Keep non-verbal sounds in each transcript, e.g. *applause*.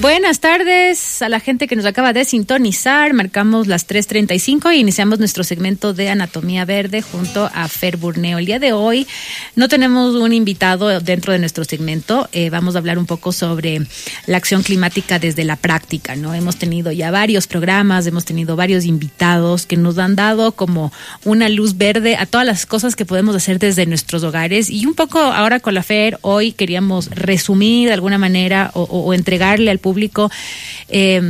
Buenas tardes a la gente que nos acaba de sintonizar. Marcamos las 3.35 e iniciamos nuestro segmento de Anatomía Verde junto a Fer Burneo. El día de hoy no tenemos un invitado dentro de nuestro segmento. Eh, vamos a hablar un poco sobre la acción climática desde la práctica. ¿no? Hemos tenido ya varios programas, hemos tenido varios invitados que nos han dado como una luz verde a todas las cosas que podemos hacer desde nuestros hogares. Y un poco ahora con la Fer, hoy queríamos resumir de alguna manera o, o entregarle al público eh,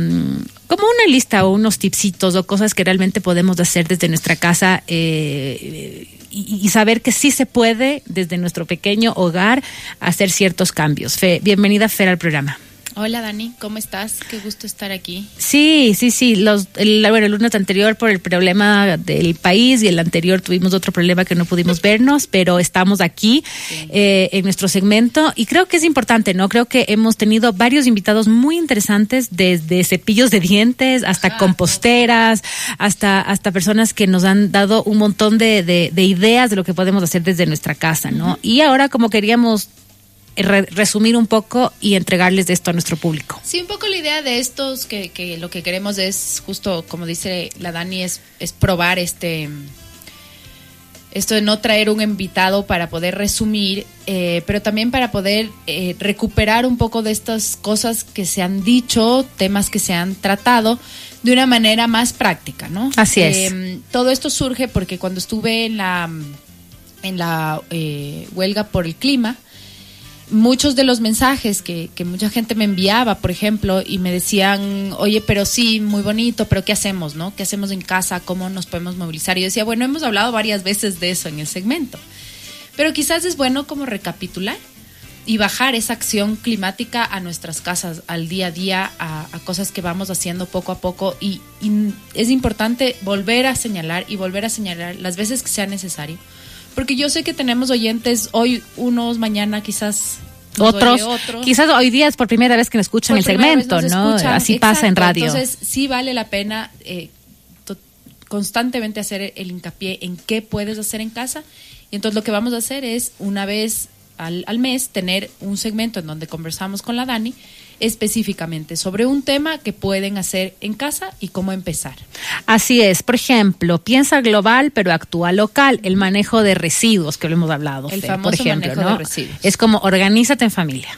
como una lista o unos tipsitos o cosas que realmente podemos hacer desde nuestra casa eh, y, saber que sí se puede desde nuestro pequeño hogar hacer ciertos cambios. Fe, bienvenida Fer al programa. Hola Dani, ¿cómo estás? Qué gusto estar aquí. Sí, sí, sí. Los, el, bueno, el lunes anterior por el problema del país y el anterior tuvimos otro problema que no pudimos vernos, pero estamos aquí sí. eh, en nuestro segmento y creo que es importante, ¿no? Creo que hemos tenido varios invitados muy interesantes, desde cepillos de dientes hasta ah, composteras, hasta, hasta personas que nos han dado un montón de, de, de ideas de lo que podemos hacer desde nuestra casa, ¿no? Uh -huh. Y ahora como queríamos re resumir un poco y entregarles de esto a nuestro público. Sí, un poco la idea de estos que, que lo que queremos es justo, como dice la Dani, es, es probar este esto de no traer un invitado para poder resumir, eh, pero también para poder eh, recuperar un poco de estas cosas que se han dicho, temas que se han tratado de una manera más práctica, ¿no? Así es. Eh, todo esto surge porque cuando estuve en la en la eh, huelga por el clima, muchos de los mensajes que, que, mucha gente me enviaba, por ejemplo, y me decían, oye, pero sí, muy bonito, pero ¿qué hacemos, no? ¿Qué hacemos en casa? ¿Cómo nos podemos movilizar? Y yo decía, bueno, hemos hablado varias veces de eso en el segmento, pero quizás es bueno como recapitular y bajar esa acción climática a nuestras casas, al día a día, a, cosas que vamos haciendo poco a poco. Y es importante volver a señalar y volver a señalar las veces que sea necesario porque yo sé que tenemos oyentes hoy unos, mañana quizás otros, quizás hoy día es por primera vez que me escuchan el segmento, ¿no? Escuchan. Así Exacto. pasa en radio. Entonces, sí vale la pena eh, constantemente hacer el hincapié en qué puedes hacer en casa. Y entonces lo que vamos a hacer es, una vez al, al mes, tener un segmento en donde conversamos con la Dani específicamente sobre un tema que pueden hacer en casa y cómo empezar. Así es, por ejemplo, piensa global pero actúa local, el manejo de residuos que lo hemos hablado, el famoso por ejemplo, manejo ¿no? de residuos. Es como organízate en familia.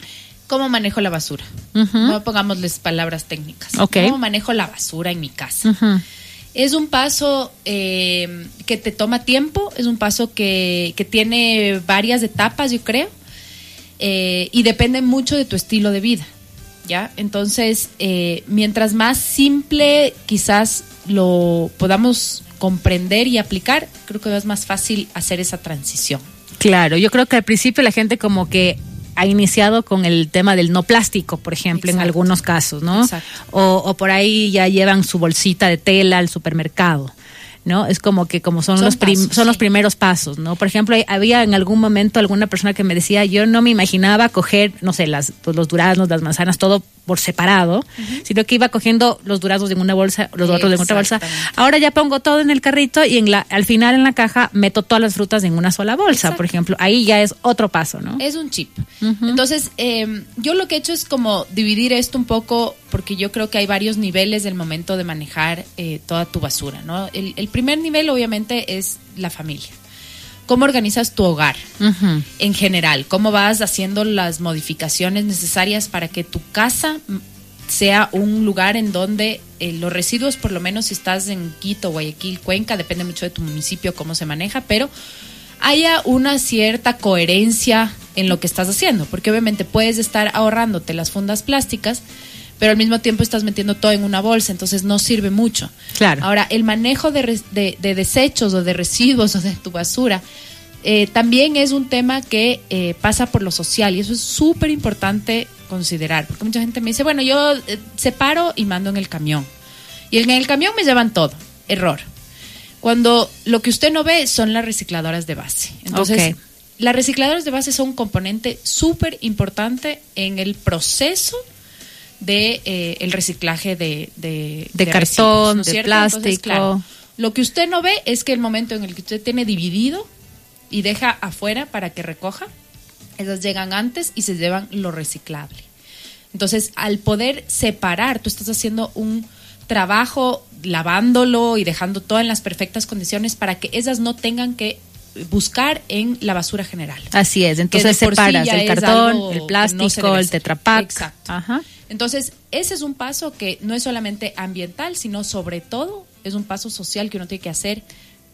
¿Cómo manejo la basura? Uh -huh. No pongámosles palabras técnicas. Okay. ¿Cómo manejo la basura en mi casa? Uh -huh. Es un paso eh, que te toma tiempo, es un paso que, que tiene varias etapas, yo creo, eh, y depende mucho de tu estilo de vida. ¿Ya? Entonces, eh, mientras más simple quizás lo podamos comprender y aplicar, creo que es más fácil hacer esa transición. Claro, yo creo que al principio la gente como que ha iniciado con el tema del no plástico, por ejemplo, Exacto. en algunos casos, ¿no? O, o, por ahí ya llevan su bolsita de tela al supermercado. ¿No? Es como que como son, son los prim pasos, son sí. los primeros pasos, ¿no? Por ejemplo, había en algún momento alguna persona que me decía, yo no me imaginaba coger, no sé, las pues, los duraznos, las manzanas, todo por separado, uh -huh. sino que iba cogiendo los duraznos en una bolsa, los otros en otra bolsa. Ahora ya pongo todo en el carrito y en la al final en la caja meto todas las frutas en una sola bolsa, Exacto. por ejemplo. Ahí ya es otro paso, ¿no? Es un chip. Uh -huh. Entonces, eh, yo lo que he hecho es como dividir esto un poco porque yo creo que hay varios niveles del momento de manejar eh, toda tu basura, ¿no? El, el primer nivel obviamente es la familia cómo organizas tu hogar uh -huh. en general, cómo vas haciendo las modificaciones necesarias para que tu casa sea un lugar en donde eh, los residuos, por lo menos si estás en Quito, Guayaquil, Cuenca, depende mucho de tu municipio cómo se maneja, pero haya una cierta coherencia en lo que estás haciendo, porque obviamente puedes estar ahorrándote las fundas plásticas, pero al mismo tiempo estás metiendo todo en una bolsa, entonces no sirve mucho. Claro. Ahora, el manejo de, de, de desechos o de residuos *laughs* o de tu basura eh, también es un tema que eh, pasa por lo social y eso es súper importante considerar, porque mucha gente me dice, bueno, yo eh, separo y mando en el camión. Y en el camión me llevan todo. Error. Cuando lo que usted no ve son las recicladoras de base. Entonces, okay. las recicladoras de base son un componente súper importante en el proceso de eh, el reciclaje de, de, de, de cartón, residuos, ¿no de plástico. Entonces, claro, lo que usted no ve es que el momento en el que usted tiene dividido y deja afuera para que recoja, esas llegan antes y se llevan lo reciclable. Entonces, al poder separar, tú estás haciendo un trabajo lavándolo y dejando todo en las perfectas condiciones para que esas no tengan que buscar en la basura general. Así es, entonces separas el cartón, el plástico, el tetrapack. Exacto. Entonces, ese es un paso que no es solamente ambiental, sino sobre todo es un paso social que uno tiene que hacer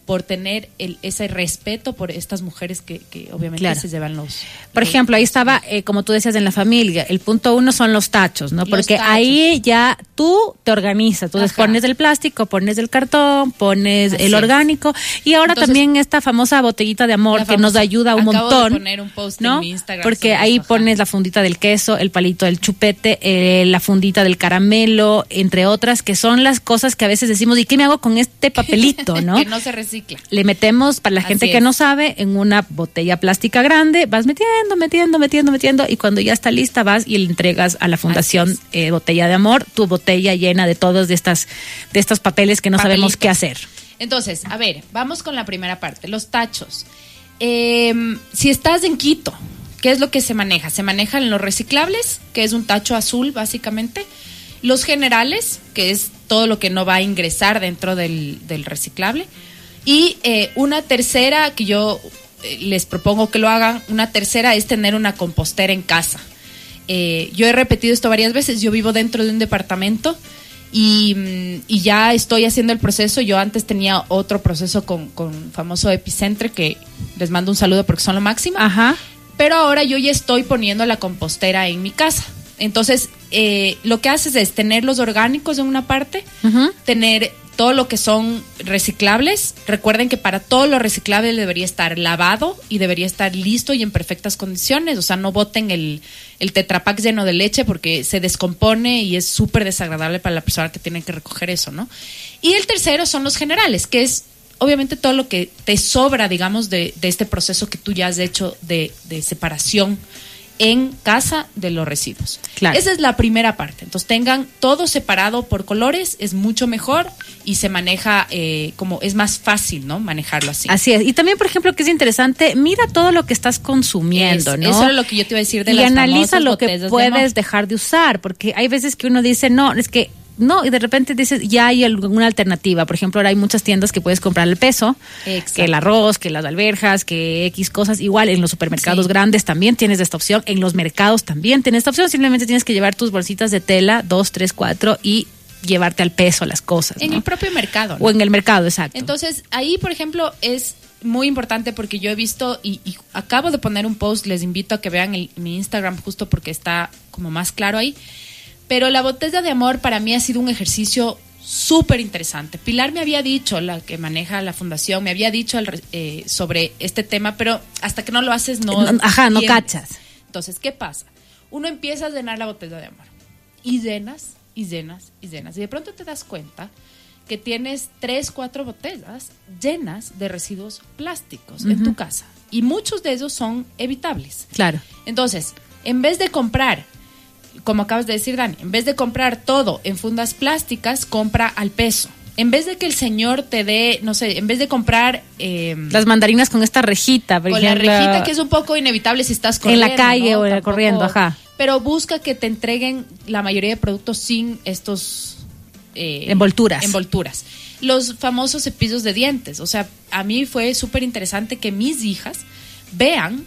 por tener el, ese respeto por estas mujeres que, obviamente se llevan los... Por ejemplo, ahí estaba, eh, como tú decías, en la familia, el punto uno son los tachos, ¿no? Porque ahí ya tú te organizas, tú pones el plástico, pones el cartón, pones el orgánico y ahora también esta famosa botellita de amor que nos ayuda un montón. poner un post ¿no? en Instagram Porque ahí pones la fundita del queso, el palito del chupete, eh, la fundita del caramelo, entre otras, que son las cosas que a veces decimos, ¿y qué me hago con este papelito, *laughs* no? que no se le metemos, para la gente que no sabe, en una botella plástica grande, vas metiendo, metiendo, metiendo, metiendo, y cuando ya está lista vas y le entregas a la Fundación eh, Botella de Amor tu botella llena de todos de estas, de estos papeles que no sabemos qué hacer. Entonces, a ver, vamos con la primera parte, los tachos. Em, si estás en Quito, ¿qué es lo que se maneja? Se manejan los reciclables, que es un tacho azul básicamente, los generales, que es todo lo que no va a ingresar dentro del, del reciclable, y eh, una tercera que yo eh, les propongo que lo hagan, una tercera es tener una compostera en casa. Eh, yo he repetido esto varias veces, yo vivo dentro de un departamento y, mm, y, ya estoy haciendo el proceso. Yo antes tenía otro proceso con, con famoso Epicentre, que les mando un saludo porque son lo máximo. Ajá. Pero ahora yo ya estoy poniendo la compostera en mi casa. Entonces, lo que haces es tener los orgánicos en una parte, tener todo lo que son reciclables, recuerden que para todo lo reciclable debería estar lavado y debería estar listo y en perfectas condiciones. O sea, no boten el, el tetrapack lleno de leche porque se descompone y es súper desagradable para la persona que tiene que recoger eso, ¿no? Y el tercero son los generales, que es obviamente todo lo que te sobra, digamos, de, de este proceso que tú ya has hecho de, de separación en casa de los residuos. Esa es la primera parte. Entonces tengan todo separado por colores, es mucho mejor y se maneja eh, como es más fácil, ¿no? Manejarlo así. Así es. Y también, por ejemplo, que es interesante, mira todo lo que estás consumiendo, ¿no? Eso es lo que yo te iba a decir de y las analiza lo que puedes dejar de usar, porque hay veces que uno dice, no, es que no, y de repente dices, ya hay alguna alternativa. Por ejemplo, ahora hay muchas tiendas que puedes comprar el peso, que el arroz, que las alberjas, que X cosas. Igual en los supermercados grandes también tienes esta opción, en los mercados también tienes esta opción. Simplemente tienes que llevar tus bolsitas de tela, dos, tres, cuatro, y llevarte al peso las cosas. En el propio mercado. O en el mercado, exacto. Entonces, ahí, por ejemplo, es muy importante porque yo he visto y, acabo de poner un post, les invito a que vean mi Instagram justo porque está como más claro ahí pero la botella de amor para mí ha sido un ejercicio súper interesante. Pilar me había dicho, la que maneja la fundación, me había dicho eh, sobre este tema, pero hasta que no lo haces no... ajá, no cachas. Entonces, ¿qué pasa? Uno empieza a llenar la botella de amor y llenas y llenas y llenas. Y de pronto te das cuenta que tienes tres, cuatro botellas llenas de residuos plásticos en tu casa. Y muchos de ellos son evitables. Claro. Entonces, en vez de comprar como acabas de decir, Dani, en vez de comprar todo en fundas plásticas, compra al peso. En vez de que el señor te dé, no sé, en vez de comprar... Em, Las mandarinas con esta rejita, Con la rejita que es un poco inevitable si estás corriendo. En la calle o corriendo, ajá. Pero busca que te entreguen la mayoría de productos sin estos... Eh, envolturas. Envolturas. Los famosos cepillos de dientes. O sea, a mí fue súper interesante que mis hijas vean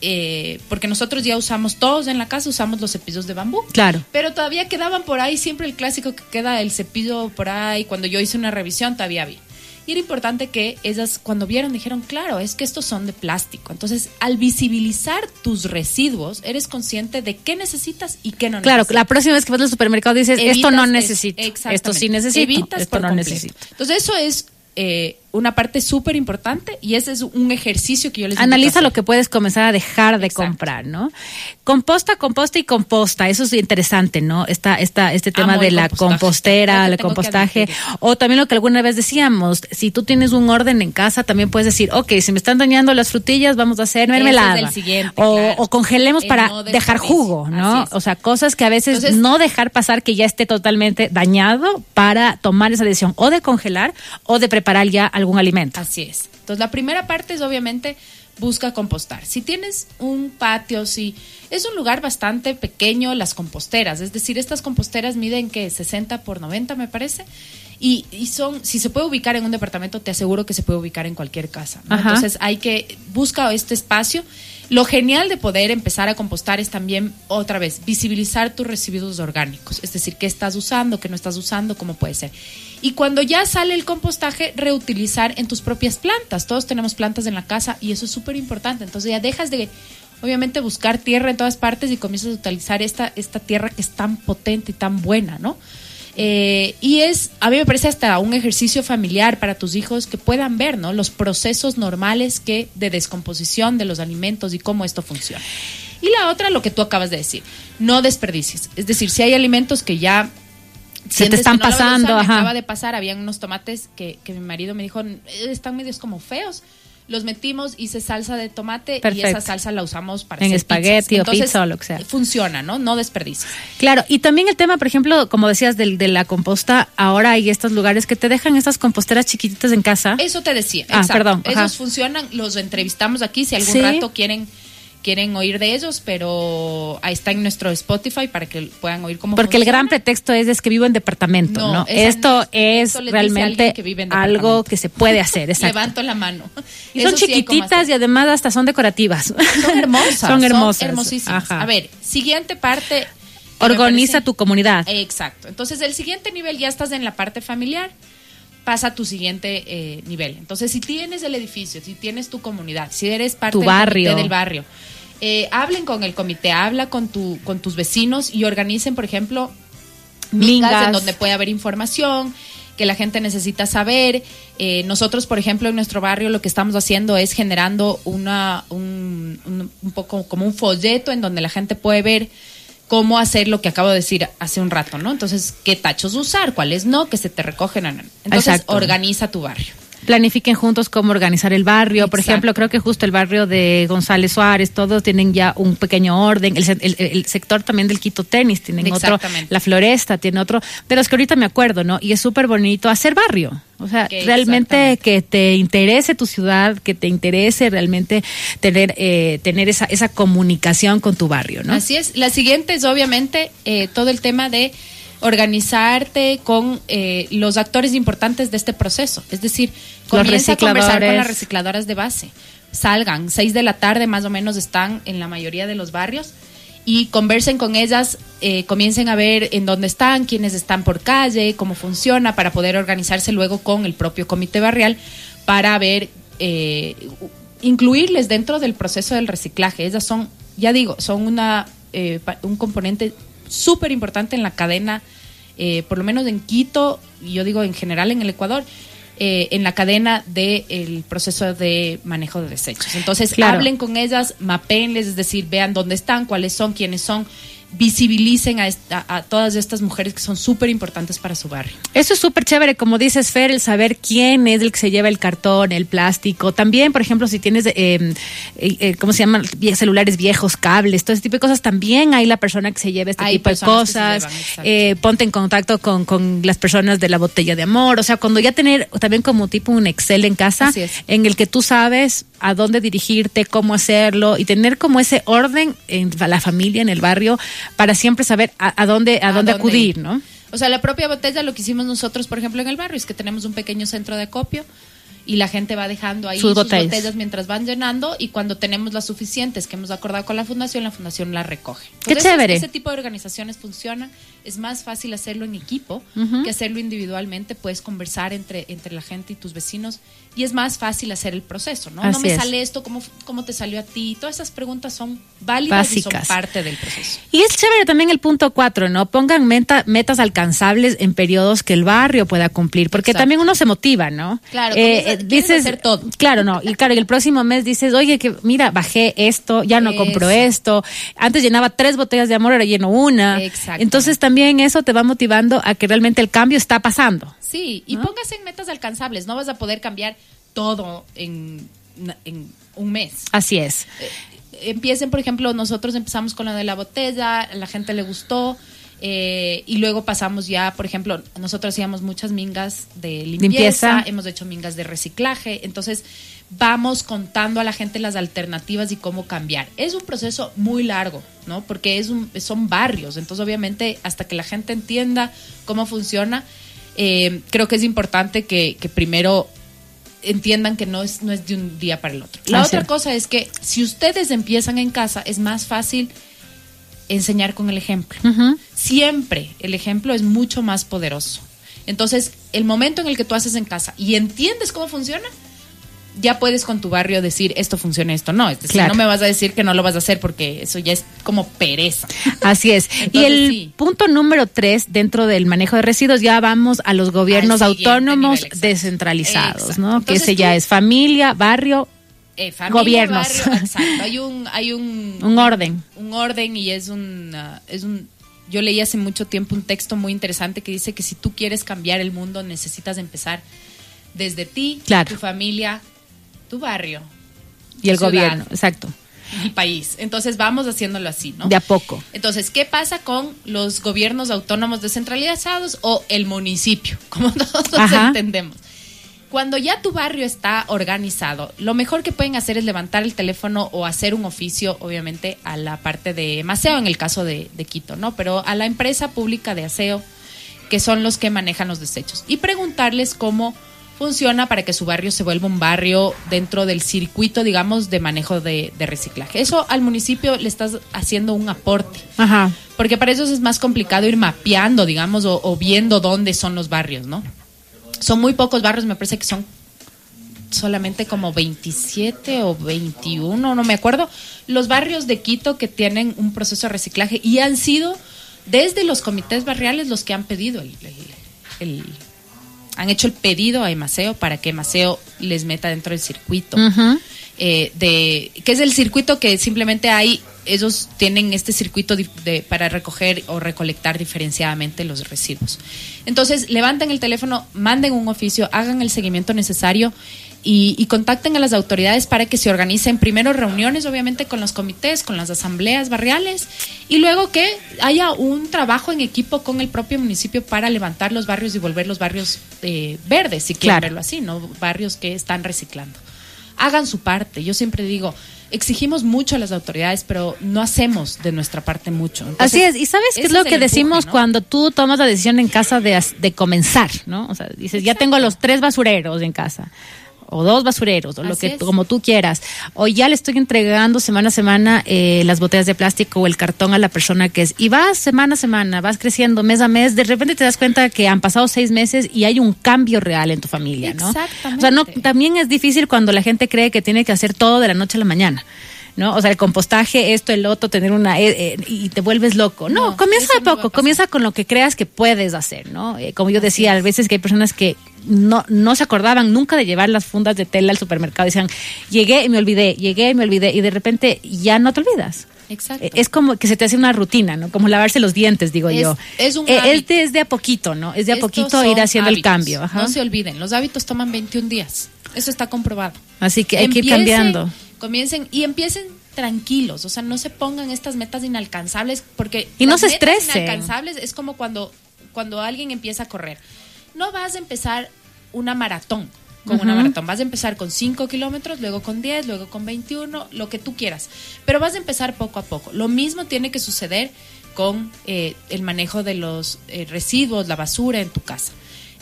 eh, porque nosotros ya usamos todos en la casa, usamos los cepillos de bambú. Claro. Pero todavía quedaban por ahí, siempre el clásico que queda el cepillo por ahí. Cuando yo hice una revisión, todavía vi. Y era importante que ellas, cuando vieron, dijeron, claro, es que estos son de plástico. Entonces, al visibilizar tus residuos, eres consciente de qué necesitas y qué no claro, necesitas. Claro, la próxima vez que vas al supermercado dices, esto no necesito, esto sí necesito, Evitas esto no necesito. Entonces, eso es eh, una parte súper importante y ese es un ejercicio que yo les Analiza lo que puedes comenzar a dejar de comprar, ¿no? Composta, composta y composta, eso es interesante, ¿no? Esta, esta, este tema de la compostera, el compostaje, o también lo que alguna vez decíamos, si tú tienes un orden en casa, también puedes decir, ok, si me están dañando las frutillas, vamos a hacer mermelada. o, congelemos para dejar jugo, ¿no? O sea, cosas que a veces no dejar pasar que ya esté totalmente dañado para tomar esa decisión o de congelar o de preparar ya algún alimento. Así es. Entonces, la primera parte es obviamente busca compostar. Si tienes un patio, si es un lugar bastante pequeño, las composteras, es decir, estas composteras miden que 60 por 90 me parece. Y, son, si se puede ubicar en un departamento, te aseguro que se puede ubicar en cualquier casa. Entonces hay que, busca este espacio. Lo genial de poder empezar a compostar es también, otra vez, visibilizar tus residuos orgánicos. Es decir, qué estás usando, qué no estás usando, cómo puede ser. Y cuando ya sale el compostaje, reutilizar en tus propias plantas. Todos tenemos plantas en la casa y eso es súper importante. Entonces ya dejas de, obviamente, buscar tierra en todas partes y comienzas a utilizar esta, esta tierra que es tan potente y tan buena, ¿no? Eh, y es, a mí me parece hasta un ejercicio familiar para tus hijos que puedan ver, ¿no? Los procesos normales que de descomposición de los alimentos y cómo esto funciona. Y la otra, lo que tú acabas de decir, no desperdicies. Es decir, si hay alimentos que ya se te están pasando, acaba de pasar, habían unos tomates que, que mi marido me dijo, están medios como feos los metimos, hice salsa de tomate y esa salsa la usamos para en espagueti o pizza o lo que sea. Funciona, ¿no? No desperdicies. Claro, y también el tema, por ejemplo, como decías del, de la composta, ahora hay estos lugares que te dejan estas composteras chiquititas en casa. Eso te decía. Ah, perdón. Esos funcionan, los entrevistamos aquí si algún rato quieren quieren oír de ellos, pero ahí está en nuestro Spotify para que puedan oír cómo Porque el gran pretexto es, es que vivo en departamento, ¿no? Esto es realmente algo que se puede hacer. *laughs* Levanto la mano. Y son chiquititas y además hasta son decorativas. Son hermosas. *laughs* son hermosas. hermosísimas. A ver, siguiente parte. Organiza tu comunidad. Exacto. Entonces, el siguiente nivel ya estás en la parte familiar pasa a tu siguiente eh, nivel. Entonces, si tienes el edificio, si tienes tu comunidad, si eres parte barrio. del barrio, eh, hablen con el comité, habla con, tu, con tus vecinos y organicen, por ejemplo, mingas, en donde puede haber información que la gente necesita saber. Eh, nosotros, por ejemplo, en nuestro barrio lo que estamos haciendo es generando una, un, un poco como un folleto en donde la gente puede ver cómo hacer lo que acabo de decir hace un rato, ¿no? Entonces, ¿qué tachos usar? ¿Cuáles no? Que se te recogen. Entonces, organiza tu barrio planifiquen juntos cómo organizar el barrio. Por ejemplo, creo que justo el barrio de González Suárez, todos tienen ya un pequeño orden. El, sector también del Quito Tenis tienen otro. La Floresta tiene otro. De los que ahorita me acuerdo, ¿no? Y es súper bonito hacer barrio. O sea, realmente que te interese tu ciudad, que te interese realmente tener eh, tener esa, esa comunicación con tu barrio, ¿no? Así es. La siguiente es obviamente eh, todo el tema de organizarte con eh, los actores importantes de este proceso. Es decir, comienza a conversar con las recicladoras de base. Salgan, seis de la tarde más o menos están en la mayoría de los barrios y conversen con ellas, eh, comiencen a ver en dónde están, quiénes están por calle, cómo funciona, para poder organizarse luego con el propio comité barrial para ver, eh, incluirles dentro del proceso del reciclaje. Ellas son, ya digo, son una, un componente súper importante en la cadena, eh, por lo menos en Quito, y yo digo en general en el Ecuador, eh, en la cadena del proceso de manejo de desechos. Entonces, hablen con ellas, mapéenles, es decir, vean dónde están, cuáles son, quiénes son, visibilicen a, a, todas estas mujeres que son súper importantes para su barrio. Eso es súper chévere, como dices Fer, el saber quién es el que se lleva el cartón, el plástico. También, por ejemplo, si tienes, eh, eh, ¿cómo se llaman? Celulares viejos, cables, todo ese tipo de cosas, también hay la persona que se lleva este tipo de cosas. eh, ponte en contacto con, con, las personas de la botella de amor. O sea, cuando ya tener también como tipo un Excel en casa, en el que tú sabes a dónde dirigirte, cómo hacerlo y tener como ese orden en la familia, en el barrio, para siempre saber a, dónde, a, dónde, acudir, ¿no? O sea, la propia botella, lo que hicimos nosotros, por ejemplo, en el barrio, es que tenemos un pequeño centro de acopio y la gente va dejando ahí sus, botellas. mientras van llenando y cuando tenemos las suficientes que hemos acordado con la fundación, la fundación las recoge. Qué chévere. Ese tipo de organizaciones funcionan. Es más fácil hacerlo en equipo que hacerlo individualmente. Puedes conversar entre, entre la gente y tus vecinos y es más fácil hacer el proceso, ¿no? no me sale esto, ¿cómo, ¿cómo te salió a ti? Todas esas preguntas son válidas y son parte del proceso. Y es chévere también el punto cuatro, ¿no? Pongan metas alcanzables en periodos que el barrio pueda cumplir, porque también uno se motiva, ¿no? Claro, eh, dices hacer todo. Claro, no, y claro, y el próximo mes dices, oye, que mira, bajé esto, ya no compro esto, antes llenaba tres botellas de amor, ahora lleno una. Exacto. Entonces también eso te va motivando a que realmente el cambio está pasando. Sí, y póngase en metas alcanzables, no vas a poder cambiar todo en, un mes. Así es. Eh, empiecen, por ejemplo, nosotros empezamos con lo de la botella, a la gente le gustó. Eh, y luego pasamos ya, por ejemplo, nosotros hacíamos muchas mingas de limpieza, Limpieza. hemos hecho mingas de reciclaje, entonces vamos contando a la gente las alternativas y cómo cambiar. Es un proceso muy largo, ¿no? Porque es un, son barrios, entonces obviamente hasta que la gente entienda cómo funciona, eh, creo que es importante que, que primero entiendan que no es, no es de un día para el otro. La otra cosa es que si ustedes empiezan en casa, es más fácil enseñar con el ejemplo. Siempre el ejemplo es mucho más poderoso. Entonces, el momento en el que tú haces en casa y entiendes cómo funciona, ya puedes con tu barrio decir esto funciona, esto no. Es decir, Claro. no me vas a decir que no lo vas a hacer porque eso ya es como pereza. Así es. y el sí. punto número tres, dentro del manejo de residuos, ya vamos a los gobiernos autónomos nivel, descentralizados, Exacto. ¿no? que ese ya es familia, barrio, Eh, familia, Gobiernos. barrio, exacto. Hay un, *laughs* hay un, un orden. un orden y es un, ah, es un yo leí hace mucho tiempo un texto muy interesante que dice que si tú quieres cambiar el mundo necesitas empezar desde ti, Claro. tu familia, tu barrio Y el ciudad. gobierno, exacto. el país. Entonces vamos haciéndolo así, ¿no? De a poco. Entonces, ¿qué pasa con los gobiernos autónomos descentralizados o el municipio, *laughs* como todos Ajá. entendemos? Cuando ya tu barrio está organizado, lo mejor que pueden hacer es levantar el teléfono o hacer un oficio, obviamente, a la parte de Maceo, en el caso de, de Quito, ¿no? Pero a la empresa pública de aseo, que son los que manejan los desechos, y preguntarles cómo funciona para que su barrio se vuelva un barrio dentro del circuito, digamos, de manejo de, de reciclaje. Eso al municipio le estás haciendo un aporte. Ajá. Porque para eso es más complicado ir mapeando, digamos, o, o viendo dónde son los barrios, ¿no? Son muy pocos barrios, me parece que son solamente como 27 o 21, no me acuerdo, los barrios de Quito que tienen un proceso de reciclaje y han sido desde los comités barriales los que han pedido el, el- el- han hecho el pedido a Emaceo para que Emaceo les meta dentro del circuito eh, de que es el circuito que simplemente hay ellos tienen este circuito de- para recoger o recolectar diferenciadamente los residuos. Entonces, levanten el teléfono, manden un oficio, hagan el seguimiento necesario y, y contacten a las autoridades para que se organicen primero reuniones, obviamente, con los comités, con las asambleas barriales y luego que haya un trabajo en equipo con el propio municipio para levantar los barrios y volver los barrios eh, verdes, si quieren Claro. verlo así, ¿no? Barrios que están reciclando hagan su parte. Yo siempre digo, exigimos mucho a las autoridades, pero no hacemos de nuestra parte mucho. Entonces, Así es, y sabes qué es lo que empuje, decimos ¿no? cuando tú tomas la decisión en casa de, de comenzar, ¿no? O sea, dices, ya tengo los tres basureros en casa, o dos basureros, o lo que es. como tú quieras, o ya le estoy entregando semana a semana eh, las botellas de plástico o el cartón a la persona que es, y vas semana a semana, vas creciendo mes a mes, de repente te das cuenta que han pasado seis meses y hay un cambio real en tu familia, ¿no? Exactamente. O sea, no, también es difícil cuando la gente cree que tiene que hacer todo de la noche a la mañana. ¿No? O sea, el compostaje, esto, el otro, tener una... eh, eh, y te vuelves loco. No, No, comienza no a poco, comienza con lo que creas que puedes hacer, ¿no? Eh, como yo Así decía, a es. veces que hay personas que no, no se acordaban nunca de llevar las fundas de tela al supermercado. Decían, llegué y me olvidé, llegué y me olvidé. Y de repente ya no te olvidas. Exacto. Eh, Es como que se te hace una rutina, ¿no? Como lavarse los dientes, digo Es- yo. es un Eh, es de a poquito, ¿no? Es de a Estos poquito ir haciendo el cambio. Ajá. No se olviden, los hábitos toman 21 días. Eso está comprobado. Así que hay que ir cambiando. Comiencen y empiecen tranquilos, o sea, no se pongan estas metas inalcanzables porque Y no las se metas estresen. inalcanzables es como cuando cuando alguien empieza a correr. No vas a empezar una maratón con una maratón, vas a empezar con 5 kilómetros, luego con 10, luego con 21, lo que tú quieras, pero vas a empezar poco a poco. Lo mismo tiene que suceder con eh, el manejo de los eh, residuos, la basura en tu casa.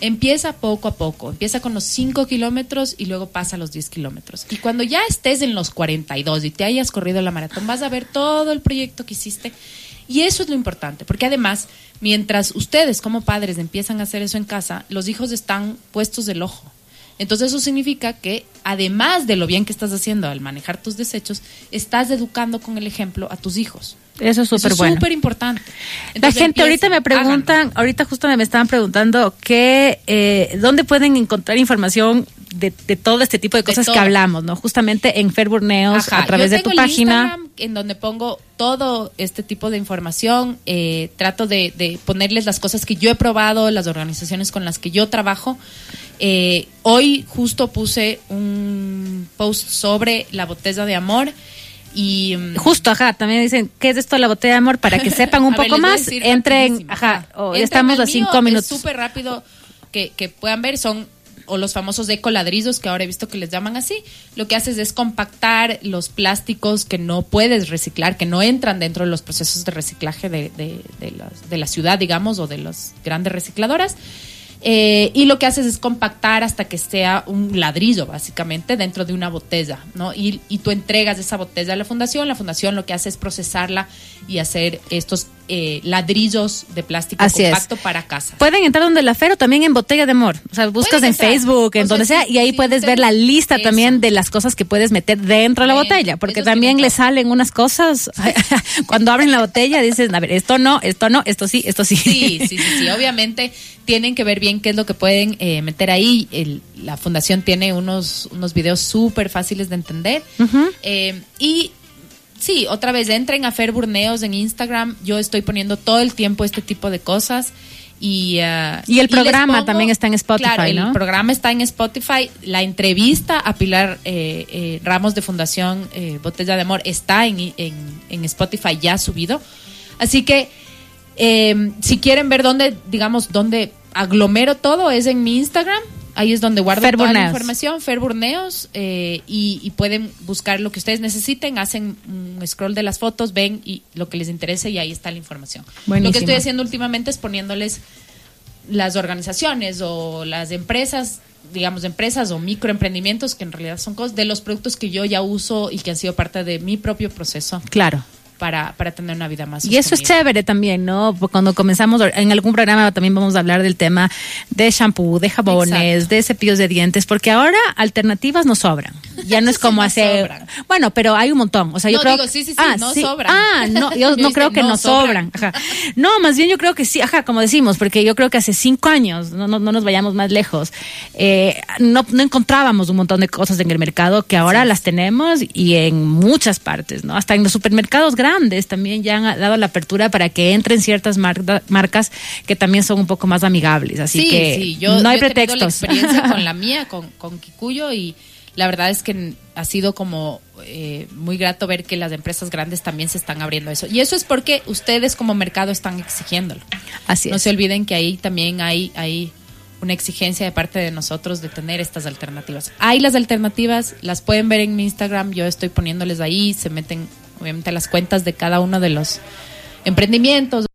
Empieza poco a poco, empieza con los 5 kilómetros y luego pasa a los 10 kilómetros. Y cuando ya estés en los 42 y te hayas corrido la maratón, vas a ver todo el proyecto que hiciste. Y eso es lo importante, porque además, mientras ustedes como padres empiezan a hacer eso en casa, los hijos están puestos del ojo. Entonces eso significa que además de lo bien que estás haciendo al manejar tus desechos, estás educando con el ejemplo a tus hijos. Eso es súper bueno. súper importante. La gente ahorita me preguntan, háganlo. ahorita justo me estaban preguntando que eh, dónde pueden encontrar información de, de todo este tipo de De cosas que hablamos, ¿no? Justamente en Fairburneos Ajá, a través yo de tu el página. Instagram en donde pongo todo este tipo de información. eh, trato de, de ponerles las cosas que yo he probado, las organizaciones con las que yo trabajo. Eh, hoy justo puse un post sobre la botella de amor. Y mm, justo, ajá, también dicen, ¿qué es esto de la botella de amor? Para que sepan un *laughs* poco más, entren, ajá, ya estamos a cinco minutos. Es súper rápido que, que puedan ver, son o los famosos ecoladrillos que ahora he visto que les llaman así, lo que haces es compactar los plásticos que no puedes reciclar, que no entran dentro de los procesos de reciclaje de, de, de la ciudad, digamos, o de las grandes recicladoras eh, y lo que haces es compactar hasta que sea un ladrillo, básicamente, dentro de una botella, ¿no? Y, y tú entregas esa botella a la fundación, la fundación lo que hace es procesarla y hacer estos eh, ladrillos de plástico compacto para casa. Pueden entrar donde la Fero también en Botella de Amor. O sea, buscas en Facebook, en donde sea, y ahí puedes ver la lista también de las cosas que puedes meter dentro de la botella, porque también le salen unas cosas *laughs* cuando abren la botella dices, a ver, esto no, esto no, esto sí, esto sí. Sí, sí, sí, sí. obviamente tienen que ver bien qué es lo que pueden eh, meter ahí. la fundación tiene unos, unos videos súper fáciles de entender. Eh, y sí, otra vez, entren a Fer Burneos en Instagram. Yo estoy poniendo todo el tiempo este tipo de cosas. Y, uh, y el programa también está en Spotify, claro, El programa está en Spotify. La entrevista a Pilar eh, eh, Ramos de Fundación eh, Botella de Amor está en, en, en, Spotify ya subido. Así que si quieren ver dónde, digamos, dónde aglomero todo, es en mi Instagram Ahí es donde guardo toda la información, Fer Burneos, eh, y, pueden buscar lo que ustedes necesiten, hacen un scroll de las fotos, ven y lo que les interese y ahí está la información. Lo que estoy haciendo últimamente es poniéndoles las organizaciones o las empresas, digamos, empresas o microemprendimientos, que en realidad son cosas de los productos que yo ya uso y que han sido parte de mi propio proceso. Claro para, para tener una vida más Y eso es chévere también, ¿no? Cuando comenzamos, en algún programa también vamos a hablar del tema de shampoo, de jabones, de cepillos de dientes, porque ahora alternativas no sobran. Ya no *laughs* es como hace... Bueno, pero hay un montón. O sea, yo creo... sí, sí, sí, ah, no sobran. Ah, no, yo, *laughs* no creo que no, sobran. No, más bien yo creo que sí, ajá, como decimos, porque yo creo que hace cinco años, no, no, nos vayamos más lejos, eh, no, no encontrábamos un montón de cosas en el mercado que ahora las tenemos y en muchas partes, ¿no? Hasta en los supermercados grandes grandes también ya han dado la apertura para que entren ciertas marcas que también son un poco más amigables. Así que no hay pretextos. la experiencia con la *laughs* mía, con, con Kikuyo, y la verdad es que ha sido como eh, muy grato ver que las empresas grandes también se están abriendo eso. Y eso es porque ustedes como mercado están exigiéndolo. Así no se olviden que ahí también hay, hay una exigencia de parte de nosotros de tener estas alternativas. Hay las alternativas, las pueden ver en mi Instagram, yo estoy poniéndoles ahí, se meten obviamente las cuentas de cada uno de los emprendimientos